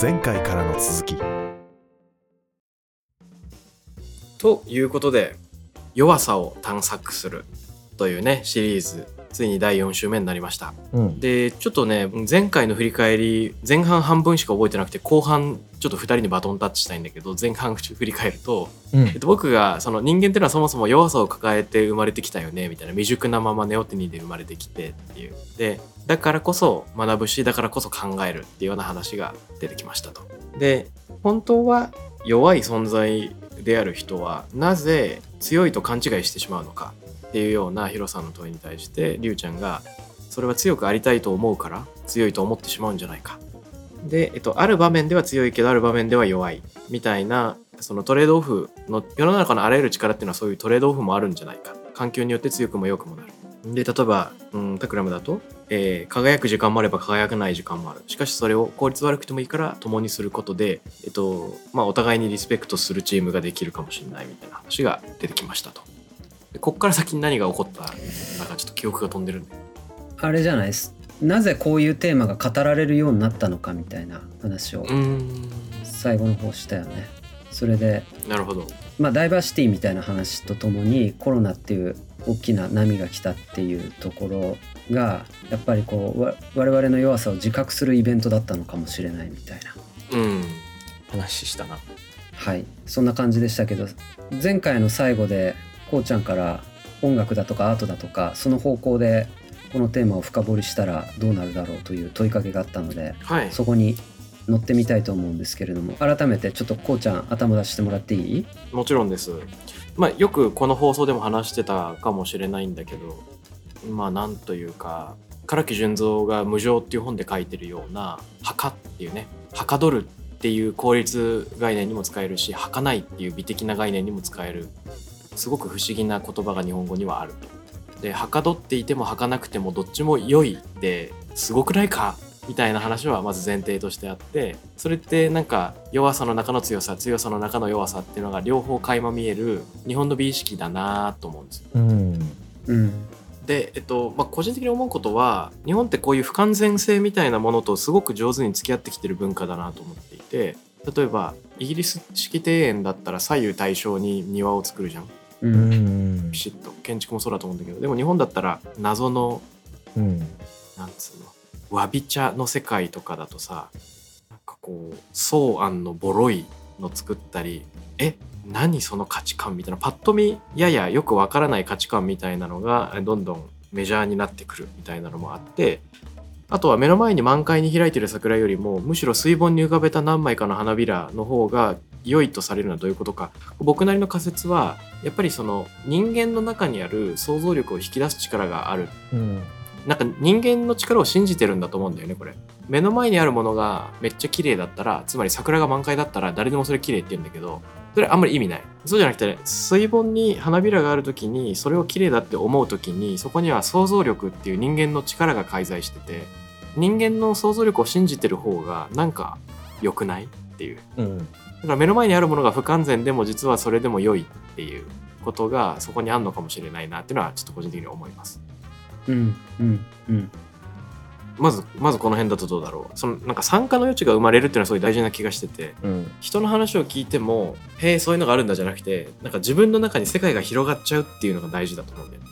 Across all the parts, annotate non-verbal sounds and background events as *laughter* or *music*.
前回からの続き。ということで弱さを探索する。というねシリーズついに第4週目になりましたうん。でちょっとね前回の振り返り前半半分しか覚えてなくて後半ちょっと2人にバトンタッチしたいんだけど前半振り返ると、うんえっと、僕がその人間っていうのはそもそも弱さを抱えて生まれてきたよねみたいな未熟なままネオテニーで生まれてきてっていうでだからこそ学ぶしだからこそ考えるっていうような話が出てきましたと。で本当は弱い存在である人はなぜ強いと勘違いしてしまうのかっていうようなヒロさんの問いに対してリュウちゃんがそれは強くありたいと思うから強いと思ってしまうんじゃないか。で、えっと、ある場面では強いけどある場面では弱いみたいなそのトレードオフの世の中のあらゆる力っていうのはそういうトレードオフもあるんじゃないか環境によって強くも弱くもなる。で例えば、うん、タクラムだと、えー輝く時間もあれば輝かない時間もあるしかしそれを効率悪くてもいいから共にすることで、えっとまあ、お互いにリスペクトするチームができるかもしれないみたいな話が出てきましたと。でこっから先に何が起こった？なんかちょっと記憶が飛んでるんで。あれじゃないです。なぜこういうテーマが語られるようになったのかみたいな話をうーん。最後の方したよね。それでなるほど。まあダイバーシティみたいな話とともにコロナっていう大きな波が来たっていうところがやっぱりこうわ我々の弱さを自覚するイベントだったのかもしれないみたいな。うん。話したな。はい。そんな感じでしたけど前回の最後でこうちゃんから音楽だとかアートだとかその方向でこのテーマを深掘りしたらどうなるだろうという問いかけがあったのではいそこに乗ってみたいと思うんですけれども改めてちょっとこうちゃん頭出してもらっていい？もちろんです。まあよくこの放送でも話してたかもしれないんだけどまあなんというか唐木純三が「無常」っていう本で書いてるような「墓」っていうね「はかどる」っていう効率概念にも使えるし「はかない」っていう美的な概念にも使えるすごく不思議な言葉が日本語にはあると。ではかどっていてもはかなくてもどっちも良いってすごくないかみたいな話はまず前提としてあってそれってなんか弱さの中の強さ強さの中の弱さっていうのが両方垣間見える日本の美意識だなと思うんですよ。うん。うんで、えっとまあ、個人的に思うことは日本ってこういう不完全性みたいなものとすごく上手に付き合ってきてる文化だなと思っていて例えばイギリス式庭園だったら左右対称に庭を作るじゃんううんんピ。シッと建築もそうだと思うんだけどでも日本だったら謎のうん。なんつうのわび茶の世界とかだとさなんかこう草案のボロいの作ったりえ何その価値観みたいなパッと見ややよくわからない価値観みたいなのがどんどんメジャーになってくるみたいなのもあってあとは目の前に満開に開いてる桜よりもむしろ水盆に浮かべた何枚かの花びらの方が良いとされるのはどういうことか。僕なりの仮説はやっぱりその人間の中にある想像力を引き出す力がある。うん。なんか人間の力を信じてるんだと思うんだよねこれ。目の前にあるものがめっちゃ綺麗だったらつまり桜が満開だったら誰でもそれ綺麗って言うんだけどそれあんまり意味ない。そうじゃなくて水盆に花びらがある時にそれを綺麗だって思う時にそこには想像力っていう人間の力が介在してて人間の想像力を信じてる方がなんか良くないっていう。うん。だから目の前にあるものが不完全でも実はそれでも良いっていうことがそこにあるのかもしれないなっていうのはちょっと個人的に思います。うんうんうん。まずまずこの辺だとどうだろう。そのなんか参加の余地が生まれるっていうのはすごい大事な気がしててうん。人の話を聞いてもへえそういうのがあるんだじゃなくてなんか自分の中に世界が広がっちゃうっていうのが大事だと思うんだよね。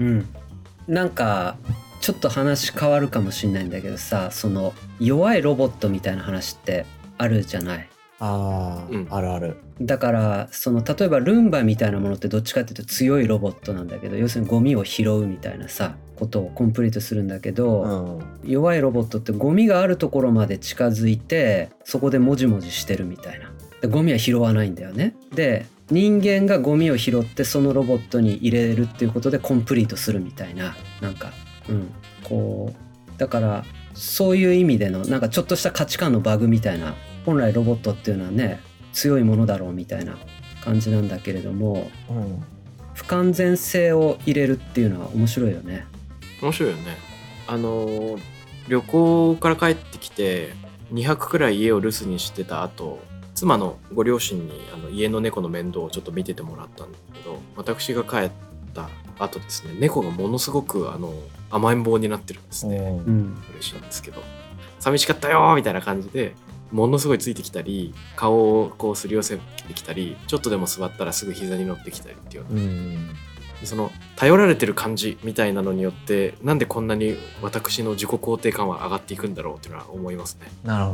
うん。なんかちょっと話変わるかもしれないんだけどさその弱いロボットみたいな話ってあるじゃない？ああ、うんあるある。だからその例えばルンバみたいなものってどっちかっていうと強いロボットなんだけど要するにゴミを拾うみたいなさことをコンプリートするんだけど、うん。弱いロボットってゴミがあるところまで近づいてそこでモジモジしてるみたいなでゴミは拾わないんだよねで人間がゴミを拾ってそのロボットに入れるっていうことでコンプリートするみたいななんかうんこうだからそういう意味でのなんかちょっとした価値観のバグみたいな本来ロボットっていうのはね強いものだろうみたいな感じなんだけれどもうん。不完全性を入れるっていうのは面白いよね。面白いよね。あのー旅行から帰ってきて2泊くらい家を留守にしてた後妻のご両親にあの家の猫の面倒をちょっと見ててもらったんだけど私が帰った後ですね猫がものすごくあの甘えん坊になってるんですね、うん。うん。嬉しいんですけど。寂しかったよーみたいな感じでものすごいついてきたり顔をこうすり寄せてきたりちょっとでも座ったらすぐ膝に乗ってきたりっていうような。うん。その頼られてる感じみたいなのによってなんでこんなに私の自己肯定感は上がっていくんだろうっていうのは思いますね。なるほ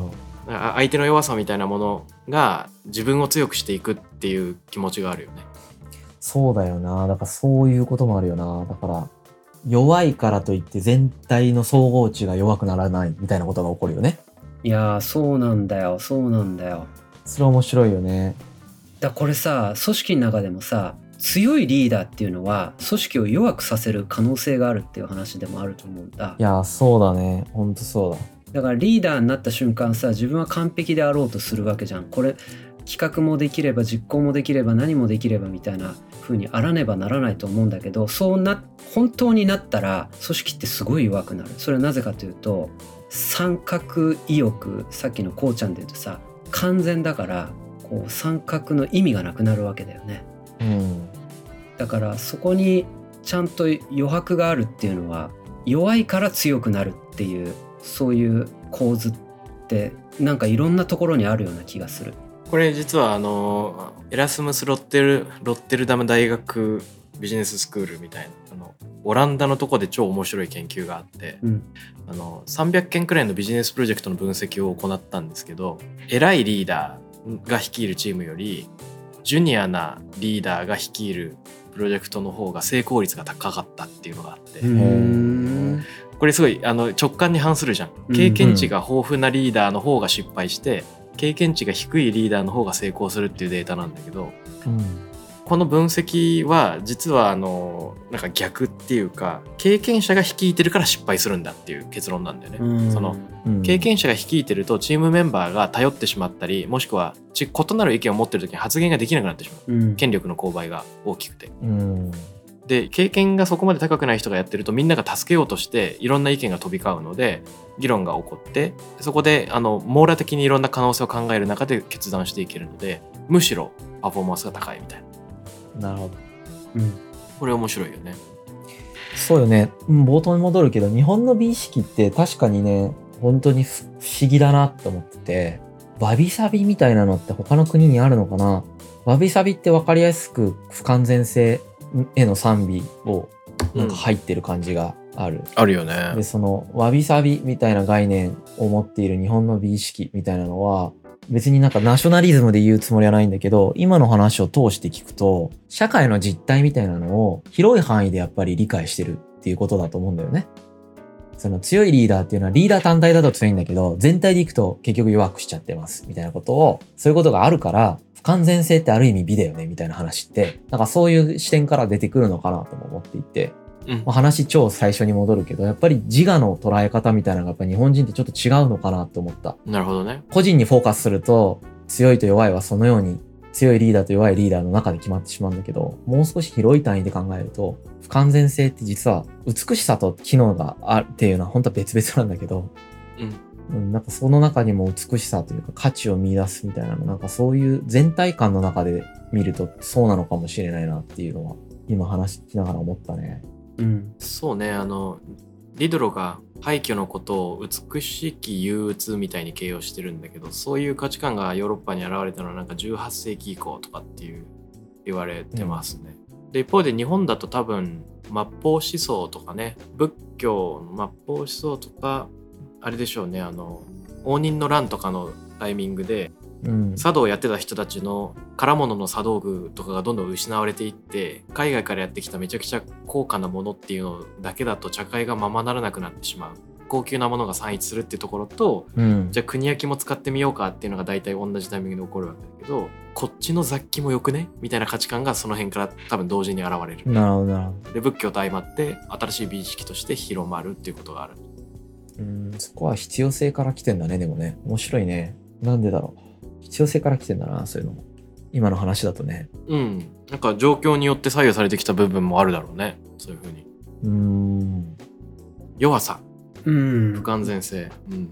ど。あ相手の弱さみたいなものが自分を強くしていくっていう気持ちがあるよね。そうだよな。だからそういうこともあるよな。だから弱いからといって全体の総合値が弱くならないみたいなことが起こるよねいやーそうなんだよ。そうなんだよ。それ面白いよね。だからこれさ組織の中でもさ強いリーダーっていうのは組織を弱くさせる可能性があるっていう話でもあると思うんだ。いやそうだね。ほんとそうだ。だからリーダーになった瞬間さ自分は完璧であろうとするわけじゃん。これ企画もできれば実行もできれば何もできればみたいな風にあらねばならないと思うんだけどそうな本当になったら組織ってすごい弱くなる。それはなぜかというと参画意欲さっきのこうちゃんで言うとさ完全だからこう参画の意味がなくなるわけだよね。うん。だからそこにちゃんと余白があるっていうのは弱いから強くなるっていうそういう構図ってなんかいろんなところにあるような気がする。これ実はあのエラスムス・ロッテルロッテルダム大学ビジネススクールみたいなあのオランダのとこで超面白い研究があって、うん。あの300件くらいのビジネスプロジェクトの分析を行ったんですけど偉いリーダーが率いるチームよりジュニアなリーダーが率いるプロジェクトの方が成功率が高かったっていうのがあって、うん。これすごいあの直感に反するじゃん。経験値が豊富なリーダーの方が失敗して経験値が低いリーダーの方が成功するっていうデータなんだけどうんこの分析は実はあのなんか逆っていうか経験者が率いてるから失敗するんだっていう結論なんだよね。うん。そのうん。経験者が率いてるとチームメンバーが頼ってしまったりもしくはち異なる意見を持ってる時に発言ができなくなってしまう。うん。権力の勾配が大きくて。うんで経験がそこまで高くない人がやってるとみんなが助けようとしていろんな意見が飛び交うので議論が起こってそこであの網羅的にいろんな可能性を考える中で決断していけるのでむしろパフォーマンスが高いみたいな。なるほど。うん。これ面白いよね。そうよね。うん冒頭に戻るけど日本の美意識って確かにね本当に不不思議だなって思っててわびさびみたいなのって他の国にあるのかな？わびさびって分かりやすく不完全性への賛美をなんか入ってる感じがある、あるよね。でそのわびさびみたいな概念を持っている日本の美意識みたいなのは別になんかナショナリズムで言うつもりはないんだけど今の話を通して聞くと社会の実態みたいなのを広い範囲でやっぱり理解してるっていうことだと思うんだよね。その強いリーダーっていうのはリーダー単体だと強いんだけど全体でいくと結局弱くしちゃってますみたいなことをそういうことがあるから不完全性ってある意味美だよねみたいな話ってなんかそういう視点から出てくるのかなとも思っていてうん。まあ話超最初に戻るけど、やっぱり自我の捉え方みたいなのがやっぱ日本人ってちょっと違うのかなって思った。なるほどね。個人にフォーカスすると、強いと弱いはそのように、強いリーダーと弱いリーダーの中で決まってしまうんだけど、もう少し広い単位で考えると、不完全性って実は美しさと機能があるっていうのは本当は別々なんだけど、うんうん、なんかその中にも美しさというか価値を見出すみたいなの、なんかそういう全体感の中で見るとそうなのかもしれないなっていうのは、今話しながら思ったね。うんそうねあのリドロが廃墟のことを美しき憂鬱みたいに形容してるんだけどそういう価値観がヨーロッパに現れたのはなんか18世紀以降とかっていう言われてますね。で一方で日本だと多分末法思想とかね仏教の末法思想とかあれでしょうねあの応仁の乱とかのタイミングでうん。茶道をやってた人たちの空物の茶道具とかがどんどん失われていって海外からやってきためちゃくちゃ高価なものっていうのだけだと茶会がままならなくなってしまう高級なものが散逸するっていうところとうん。じゃあ国焼きも使ってみようかっていうのが大体同じタイミングで起こるわけだけどこっちの雑記もよくねみたいな価値観がその辺から多分同時に現れる。なるほど、なるほど。で仏教と相まって新しい美意識として広まるっていうことがある。うん、そこは必要性から来てんだね、でもね。面白いね。なんでだろう。必要性から来てんだな、そういうのも。今の話だとね。うん。なんか状況によって左右されてきた部分もあるだろうね。そういうふうに。うーん。弱さ、うん不完全性。うん。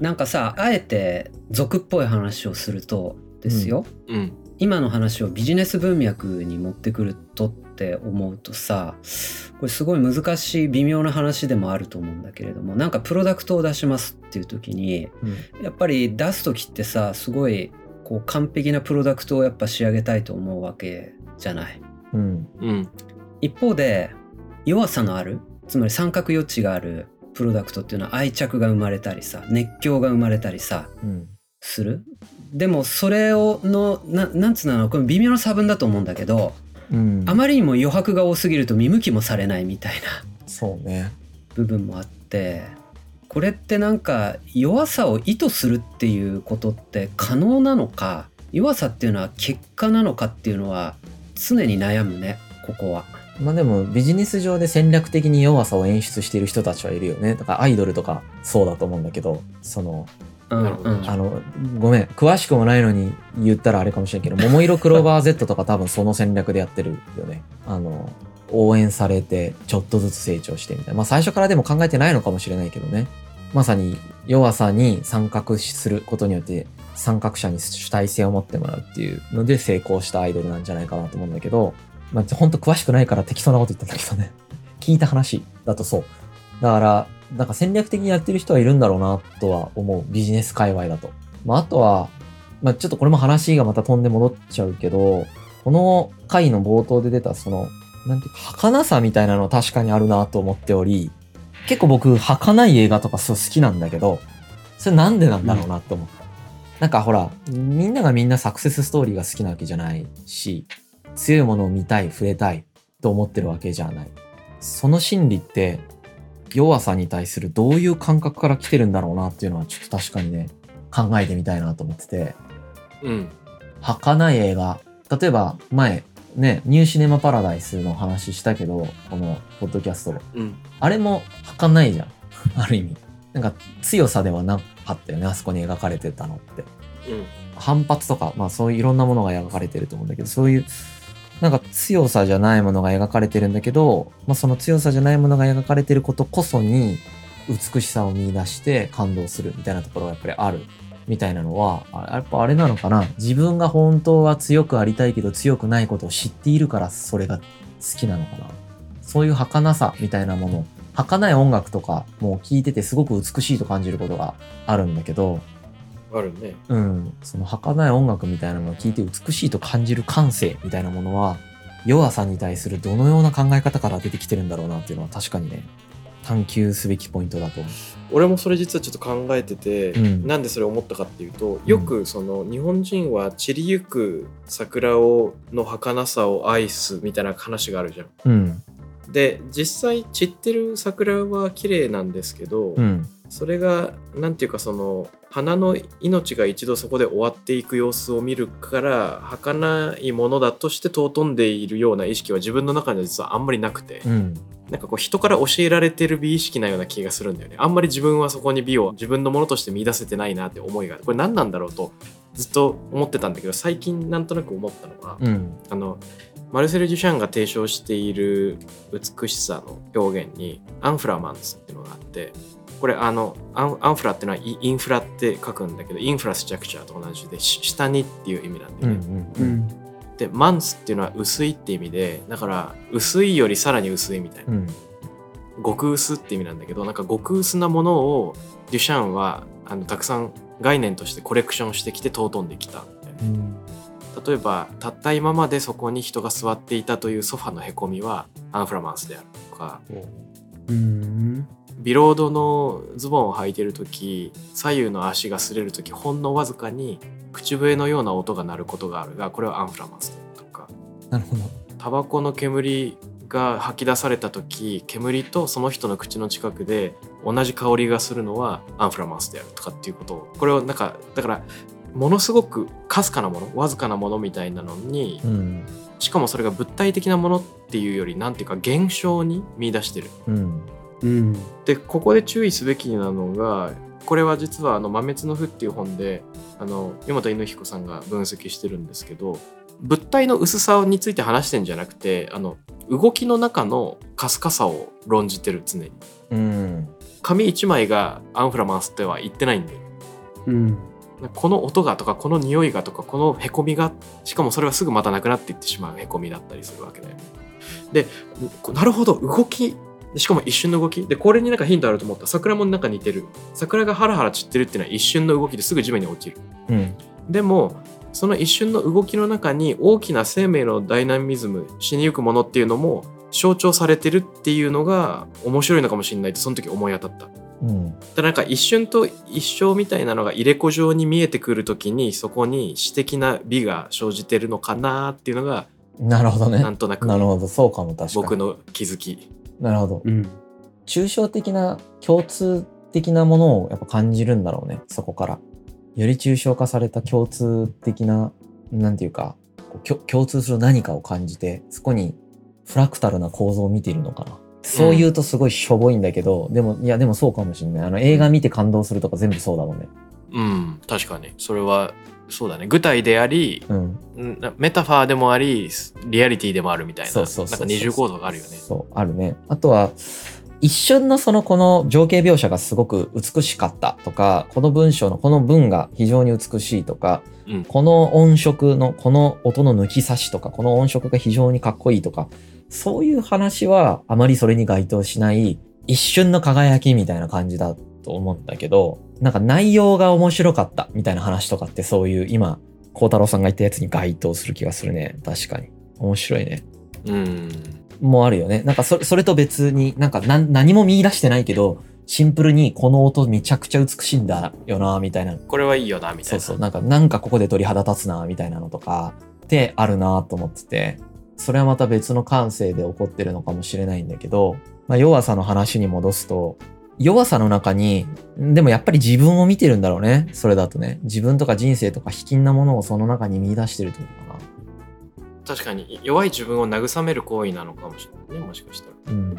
なんかさあえて俗っぽい話をするとですよ、うん。今の話をビジネス文脈に持ってくるとっって思うとさこれすごい難しい微妙な話でもあると思うんだけれどもなんかプロダクトを出しますっていう時にうん。やっぱり出す時ってさすごいこう完璧なプロダクトをやっぱ仕上げたいと思うわけじゃない？うん。うん。一方で弱さのあるつまり三角余地があるプロダクトっていうのは愛着が生まれたりさ熱狂が生まれたりさうん。する？でもそれをのななんつうのこれ微妙な差分だと思うんだけどうん。あまりにも余白が多すぎると見向きもされないみたいな。そうね。部分もあってこれってなんか弱さを意図するっていうことって可能なのか弱さっていうのは結果なのかっていうのは常に悩むねここは。まあでもビジネス上で戦略的に弱さを演出している人たちはいるよね。だからアイドルとかそうだと思うんだけどそのあのごめん。詳しくもないのに言ったらあれかもしれんけど桃色クローバー Z とか多分その戦略でやってるよね。あの応援されてちょっとずつ成長してみたいな。まあ最初からでも考えてないのかもしれないけどね。まさに弱さに参画することによって参画者に主体性を持ってもらうっていうので成功したアイドルなんじゃないかなと思うんだけどまあほんと詳しくないから適当なこと言ったんだけどね。聞いた話だとそうだからなんか戦略的にやってる人はいるんだろうなとは思うビジネス界隈だとまあ、あとは、まあ、ちょっとこれも話がまた飛んで戻っちゃうけど、この回の冒頭で出たその、なんていうか、儚さみたいなの確かにあるなと思っており、結構僕、儚い映画とかそう好きなんだけど、それなんでなんだろうなって思った。なんかほら、みんながみんなサクセスストーリーが好きなわけじゃないし、強いものを見たい、触れたいと思ってるわけじゃない。その心理って、弱さに対するどういう感覚から来てるんだろうなっていうのはちょっと確かにね、考えてみたいなと思ってて、うん儚い映画、例えば前、ね、ニューシネマパラダイスの話したけど、このポッドキャストで。うんあれも儚いじゃん。*laughs* ある意味。なんか強さではなかったよね、あそこに描かれてたのって。うん反発とか、まあそういういろんなものが描かれてると思うんだけど、そういう、なんか強さじゃないものが描かれてるんだけど、まあその強さじゃないものが描かれてることこそに、美しさを見出して感動するみたいなところがやっぱりある。みたいなのは、やっぱあれなのかな？自分が本当は強くありたいけど強くないことを知っているからそれが好きなのかな？そういう儚さみたいなもの、儚い音楽とかも聴いててすごく美しいと感じることがあるんだけど、あるね。うん、その儚い音楽みたいなのを聴いて美しいと感じる感性みたいなものは弱さに対するどのような考え方から出てきてるんだろうなっていうのは確かにね探求すべきポイントだと。思俺もそれ実はちょっと考えてて、うんなんでそれを思ったかっていうとよくその日本人は散りゆく桜をの儚さを愛すみたいな話があるじゃん。う。うん、で実際散ってる桜は綺麗なんですけど、うん、それがなんていうかその花の命が一度そこで終わっていく様子を見るから儚いものだとして尊んでいるような意識は自分の中には実はあんまりなくて、うん、なんかこう人から教えられてる美意識なような気がするんだよね。あんまり自分はそこに美を自分のものとして見出せてないなって思いがこれ何なんだろうとずっと思ってたんだけど最近なんとなく思ったのは、うん、あのマルセル・デュシャンが提唱している美しさの表現にアンフラマンスっていうのがあってこれあのアンフラっていうのはイインフラって書くんだけどインフラストラクチャーと同じでし下にっていう意味なんだうん、よね。うん、でマンスっていうのは薄いって意味でだから薄いよりさらに薄いみたいな。うん、極薄って意味なんだけどなんか極薄なものをデュシャンはあのたくさん概念としてコレクションしてきて尊んできたみたいな。うん、例えばたった今までそこに人が座っていたというソファのへこみはアンフラマンスであるとか。うんビロードのズボンを履いてる時左右の足が擦れる時ほんのわずかに口笛のような音が鳴ることがある。がこれはアンフラマンスとか。なるほど。タバコの煙が吐き出された時煙とその人の口の近くで同じ香りがするのはアンフラマンスであるとかっていうことを。これをなんかだからものすごくかすかなものわずかなものみたいなのにうん、しかもそれが物体的なものっていうよりなんていうか現象に見出してる。うん、うん。でここで注意すべきなのがこれは実はあの「豆滅の符」っていう本であの湯本犬彦さんが分析してるんですけど物体の薄さについて話してんじゃなくてあの動きの中のかすかさを論じてる常に。うん、紙一枚がアンフラマンスっては言ってないんでうん。この音がとかこの匂いがとかこのへこみがしかもそれはすぐまたなくなっていってしまうへこみだったりするわけだよね。でなるほど動きしかも一瞬の動きでこれになんかヒントあると思った桜もなんか似てる桜がハラハラ散ってるっていうのは一瞬の動きですぐ地面に落ちるうん。でもその一瞬の動きの中に大きな生命のダイナミズム死にゆくものっていうのも象徴されてるっていうのが面白いのかもしれないってその時思い当たった。うん。だなんか一瞬と一生みたいなのが入れ子状に見えてくる時にそこに詩的な美が生じてるのかなっていうのがなるほどね。なんとなくなるほど。そうかも確かに。僕の気づき。なるほど。うん。抽象的な共通的なものをやっぱ感じるんだろうねそこから。より抽象化された共通的ななんていうか共通する何かを感じてそこにフラクタルな構造を見ているのかな。そう言うとすごいしょぼいんだけど、でもいやでもそうかもしんない。あの映画見て感動するとか全部そうだもんね。うん。確かに。それはそうだね。具体でありうん。んメタファーでもありリアリティでもあるみたいな。なんか二重構造があるよね。そうあるね。あとは一瞬のそのこの情景描写がすごく美しかったとかこの文章のこの文が非常に美しいとかうん。この音色のこの音の抜き差しとかこの音色が非常にかっこいいとかそういう話はあまりそれに該当しない一瞬の輝きみたいな感じだと思うんだけどなんか内容が面白かったみたいな話とかってそういう今孝太郎さんが言ったやつに該当する気がするね。確かに。面白いね。うん。もあるよね。なんかそれそれと別になんか何何も見出してないけどシンプルにこの音めちゃくちゃ美しいんだよなみたいな。これはいいよなみたいな。そうそう、なんか、なんかここで鳥肌立つな、みたいなのとか、ってあるなと思ってて、それはまた別の感性で起こってるのかもしれないんだけど、まあ、弱さの話に戻すと、弱さの中に、でもやっぱり自分を見てるんだろうね。それだとね。自分とか人生とか卑近なものをその中に見出してるってことかな。確かに弱い自分を慰める行為なのかもしれないねもしかしたら。うん。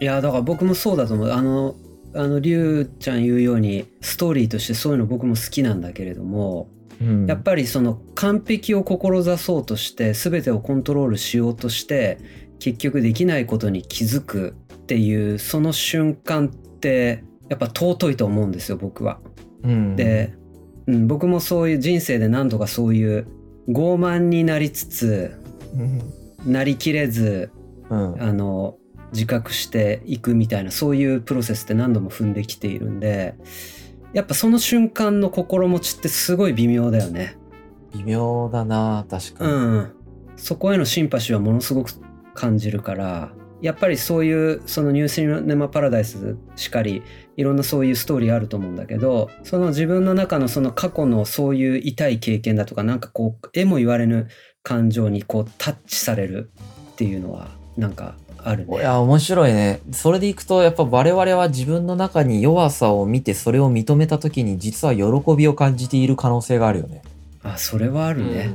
いやだから僕もそうだと思うあのあのりゅうちゃん言うようにストーリーとしてそういうの僕も好きなんだけれどもうん、やっぱりその完璧を志そうとして全てをコントロールしようとして結局できないことに気づくっていうその瞬間ってやっぱ尊いと思うんですよ僕は。うん、で、うん、僕もそういう人生で何度かそういう傲慢になりつつうん、なりきれずうん、あの自覚していくみたいなそういうプロセスって何度も踏んできているんでやっぱその瞬間の心持ちってすごい微妙だよね。微妙だな確かうに。ん、そこへのシンパシーはものすごく感じるからやっぱりそういうそのニューシネマ・パラダイスしかりいろんなそういうストーリーあると思うんだけどその自分の中のその過去のそういう痛い経験だとかなんかこう絵も言われぬ感情にこうタッチされるっていうのはなんかあるね。いや、面白いね。それでいくと、やっぱ我々は自分の中に弱さを見て、それを認めた時に、実は喜びを感じている可能性があるよね。あそれはあるね。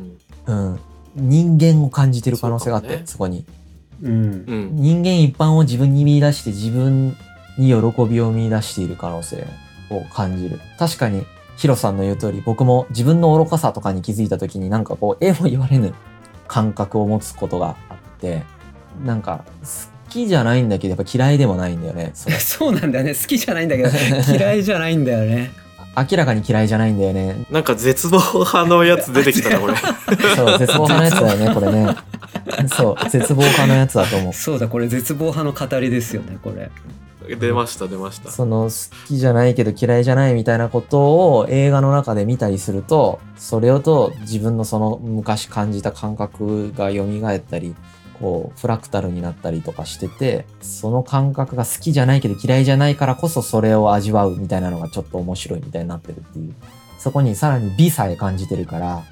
うん。人間を感じてる可能性があって、そ,、ねこに。うん人間一般を自分に見出して、自分に喜びを見出している可能性を感じる。確かに、ヒロさんの言う通り、僕も自分の愚かさとかに気づいた時に、なんかこう、絵も言われぬ感覚を持つことがあって、なんか、好きじゃないんだけど、やっぱ嫌いでもないんだよね。それ *laughs* そうなんだよね好きじゃないんだけど *laughs* 嫌いじゃないんだよね。明らかに嫌いじゃないんだよね。なんか絶望派のやつ出てきたなこれ。*laughs* そう、絶望派のやつだよね、これね。そう、絶望派のやつだと思う。そうだこれ絶望派の語りですよねこれ。出ました出ました。その好きじゃないけど嫌いじゃないみたいなことを映画の中で見たりすると、それをと自分のその昔感じた感覚が蘇ったり、こう、フラクタルになったりとかしてて、その感覚が好きじゃないけど嫌いじゃないからこそそれを味わうみたいなのがちょっと面白いみたいになってるっていう。そこにさらに美さえ感じてるから、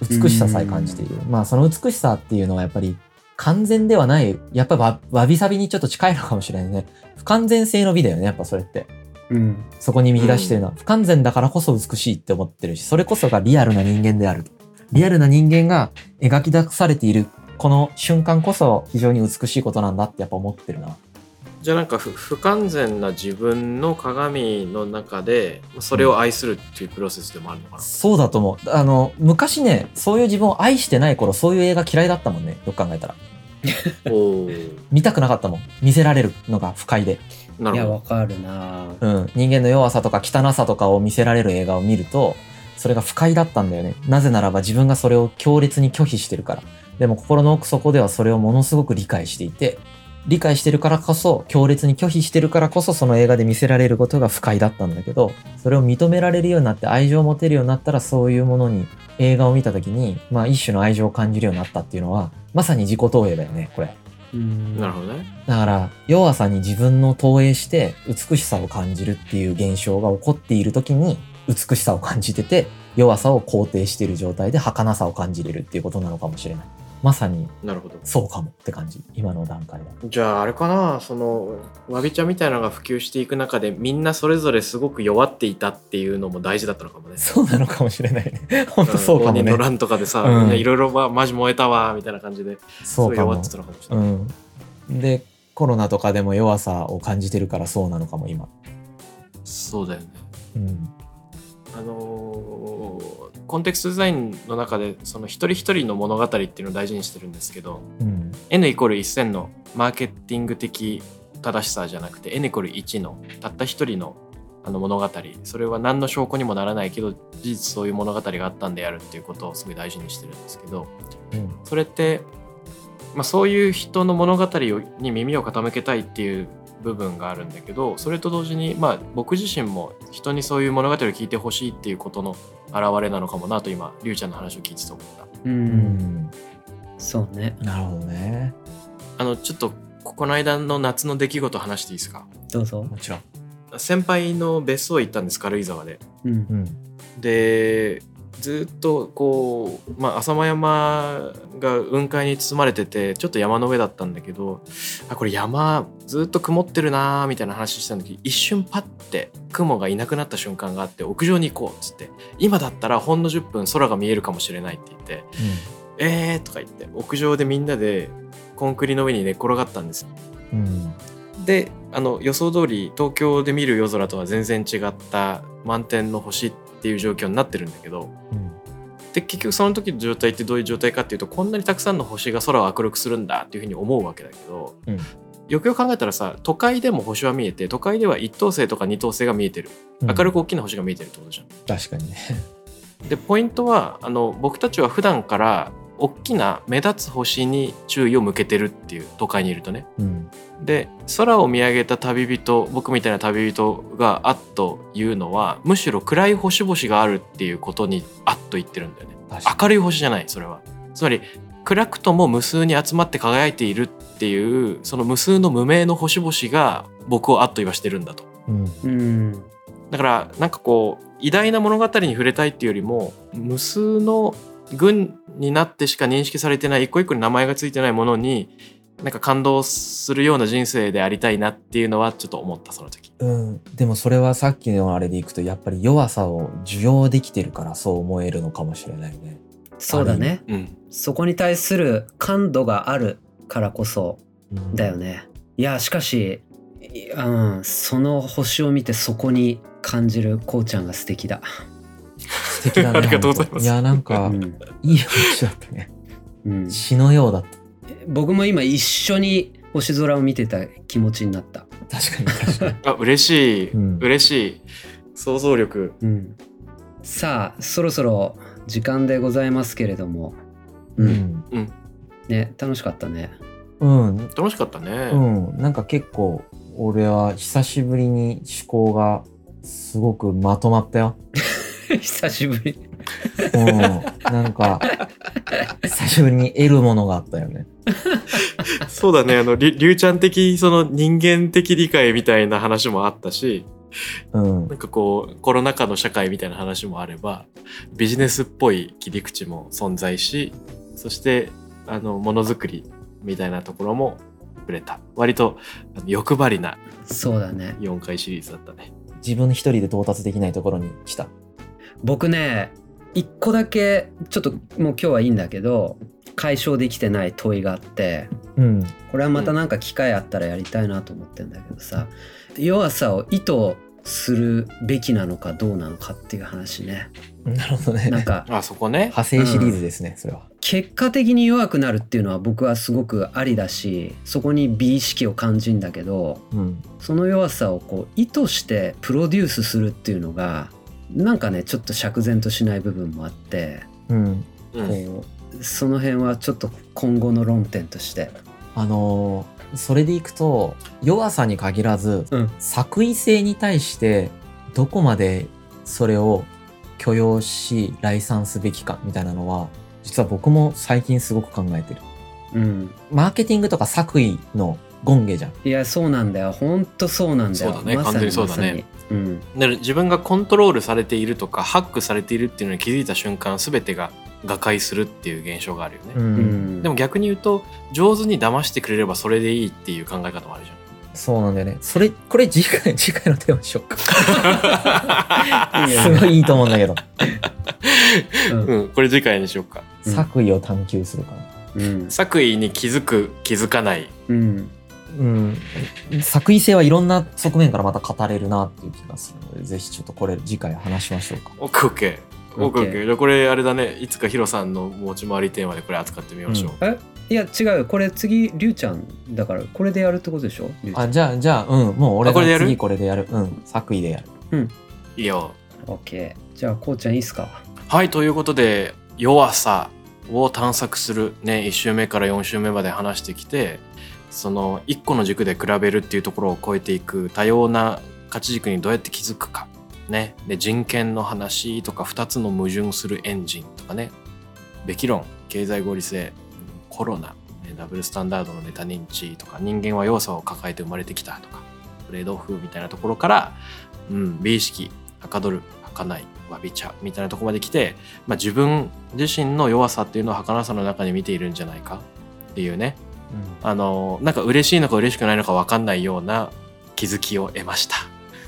美しささえ感じている。まあその美しさっていうのはやっぱり完全ではない、やっぱわわびさびにちょっと近いのかもしれないね。不完全性の美だよね、やっぱそれって。うんそこに見出してるのは、不完全だからこそ美しいって思ってるし、それこそがリアルな人間である。リアルな人間が描き出されている、この瞬間こそ非常に美しいことなんだってやっぱ思ってるな。じゃあなんか不不完全な自分の鏡の中でそれを愛するっていうプロセスでもあるのかな？そうだと思う。あの、昔ね、そういう自分を愛してない頃、そういう映画嫌いだったもんね。よく考えたら。*laughs* 見たくなかったもん。見せられるのが不快で。いなるほど。やわかるなうん。人間の弱さとか汚さとかを見せられる映画を見ると、それが不快だったんだよね。なぜならば自分がそれを強烈に拒否してるから。でも心の奥底ではそれをものすごく理解していて、理解してるからこそ、強烈に拒否してるからこそ、その映画で見せられることが不快だったんだけど、それを認められるようになって愛情を持てるようになったら、そういうものに映画を見た時に、まあ一種の愛情を感じるようになったっていうのは、まさに自己投影だよね、これ。うんなるほどねだから、弱さに自分の投影して美しさを感じるっていう現象が起こっている時に、美しさを感じてて、弱さを肯定している状態で儚さを感じれるっていうことなのかもしれない。まさになるほどそうかもって感じ。今の段階だ。じゃああれかな？そのわび茶みたいなのが普及していく中でみんなそれぞれすごく弱っていたっていうのも大事だったのかもねそうなのかもしれないね。*laughs* 本当そうかもねの。乱とかでさ、うんいろいろまマジ燃えたわみたいな感じでそう弱って。たのかもしれうない、ん。で、コロナとかでも弱さを感じてるからそうなのかも、今。そうだよねうん。あのーコンテクストデザインの中でその一人一人の物語っていうのを大事にしてるんですけどうん。N イコール1000のマーケティング的正しさじゃなくて N イコール1のたった一人のあの物語それは何の証拠にもならないけど事実そういう物語があったんであるっていうことをすごい大事にしてるんですけどうん。それって、まあ、そういう人の物語をに耳を傾けたいっていう部分があるんだけどそれと同時に、まあ、僕自身も人にそういう物語を聞いてほしいっていうことの表れなのかもなと今りゅうちゃんの話を聞いてて思った。ううんん。そうねなるほどね。あのちょっとこの間の夏の出来事話していいですか？どうぞもちろん。先輩の別荘行ったんです軽井沢で。うんうん。でずっとこう、まあ、浅間山が雲海に包まれててちょっと山の上だったんだけどあこれ山ずっと曇ってるなーみたいな話してた時一瞬パッて雲がいなくなった瞬間があって屋上に行こうっつって今だったらほんの10分空が見えるかもしれないって言って「えー」とか言って屋上でみんなでコンクリの上に寝っ転がったんですうん。であの予想通り東京で見る夜空とは全然違った満天の星っていう状況になってるんだけどうん。で結局その時の状態ってどういう状態かっていうとこんなにたくさんの星が空を明るくするんだっていうふうに思うわけだけど、うんよくよく考えたらさ都会でも星は見えて都会では一等星とか二等星が見えてるうん。明るく大きな星が見えてるってことじゃん。確かにね。でポイントはあの僕たちは普段から大きな目立つ星に注意を向けてるっていう都会にいるとね。うん。で空を見上げた旅人僕みたいな旅人があっと言うのはむしろ暗い星々があるっていうことにあっと言ってるんだよね。明るい星じゃないそれはつまり暗くとも無数に集まって輝いているっていうその無数の無名の星々が僕をあっと言わしてるんだと。うんだからなんかこう偉大な物語に触れたいっていうよりも無数の群になってしか認識されてない一個一個に名前がついてないものになんか感動するような人生でありたいなっていうのはちょっと思ったその時。うん、でもそれはさっきのあれでいくとやっぱり弱さを受容できてるからそう思えるのかもしれないね。そうだね。うん。そこに対する感度があるからこそうんだよね。いやしかしいうんその星を見てそこに感じるこうちゃんが素敵だ素敵だね。*laughs* ありがとうございますいや、なんかう、ん、いい話だったね。うん、詩のようだった。僕も今一緒に星空を見てた気持ちになった確かに確かに。*laughs* あ嬉しい、うん嬉しい想像力うんさあそろそろ時間でございますけれどもううんん。ね楽しかったねうん。楽しかったね、うん。なんか結構、俺は久しぶりに思考がすごくまとまったよ。*laughs* *laughs* 久しぶりうん。なんか、久しぶりに得るものがあったよね。そうだねあのりりゅうちゃん的その人間的理解みたいな話もあったしうんな。んかこうコロナ禍の社会みたいな話もあればビジネスっぽい切り口も存在しそしてあのものづくりみたいなところも触れた割とあの欲張りなそうだね4回シリーズだったね自分一人で到達できないところに来た。僕ね一個だけちょっともう今日はいいんだけど解消できてない問いがあってうん。これはまたなんか機会あったらやりたいなと思ってんだけどさ弱さを意図するべきなのかどうなのかっていう話ねなるほどね。なんかあそこね派生シリーズですね、それは。結果的に弱くなるっていうのは僕はすごくありだしそこに美意識を感じんだけどうん。その弱さをこう意図してプロデュースするっていうのがなんかねちょっと釈然としない部分もあってうん。うん。こうその辺はちょっと今後の論点として。あのーそれでいくと、弱さに限らず、うん。作為性に対して、どこまでそれを許容し、来賛すべきかみたいなのは、実は僕も最近すごく考えてる。うん。マーケティングとか作為の権下じゃん。いやそうなんだよ。ほんとそうなんだよ。そうだね。まさ完全にそうだね。まさにうん。だから自分がコントロールされているとかハックされているっていうのに気づいた瞬間全てが瓦解するっていう現象があるよね、うん。でも逆に言うと上手に騙してくれればそれでいいっていう考え方もあるじそうなんだよね。それ、これ次回、*laughs* 次回のテーマにしようか。すごいいいと思うんだけど。うん。うん、これ次回にしようか。うん作為を探求するかな。うん。作為に気づく気づかない。うんうん。作為性はいろんな側面からまた語れるなっていう気がするので、ぜひちょっとこれ次回話しましょうか。オッケーオッケー。オッケー。オッケ OK ー。じゃあこれあれだね。いつかヒロさんの持ち回りテーマでこれ扱ってみましょう、え？いや違うよ。これ次りゅうちゃんだからこれでやるってことでしょ？あ、ん。じゃあ、じゃあ、うん、もう俺あこれでやる？が次これでやる。うん、作為でやる。いいよ。オッケー。じゃあこうちゃんいいっすか？はいということで弱さを探索するね1週目から4週目まで話してきてその1個の軸で比べるっていうところを超えていく多様な価値軸にどうやって気づくかね。で人権の話とか2つの矛盾するエンジンとかね。べき論経済合理性コロナダブルスタンダードのネタ認知とか人間は弱さを抱えて生まれてきたとかトレードオフみたいなところから、うん、美意識はかどる儚いわび茶みたいなとこまで来て、まあ、自分自身の弱さっていうのを儚さの中に見ているんじゃないかっていうね。あのなんか嬉しいのか嬉しくないのか分かんないような気づきを得ました。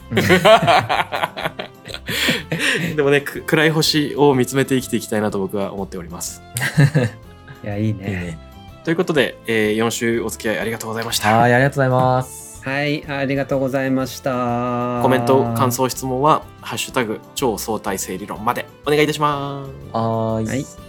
*laughs* でもねく暗い星を見つめて生きていきたいなと僕は思っております。*laughs* いやいいねいいね。ということで、え4週お付き合いありがとうございました。はい、ありがとうございます。はいありがとうございましたコメント感想質問は「ハッシュタグ超相対性理論」までお願いいたします。はーい。はい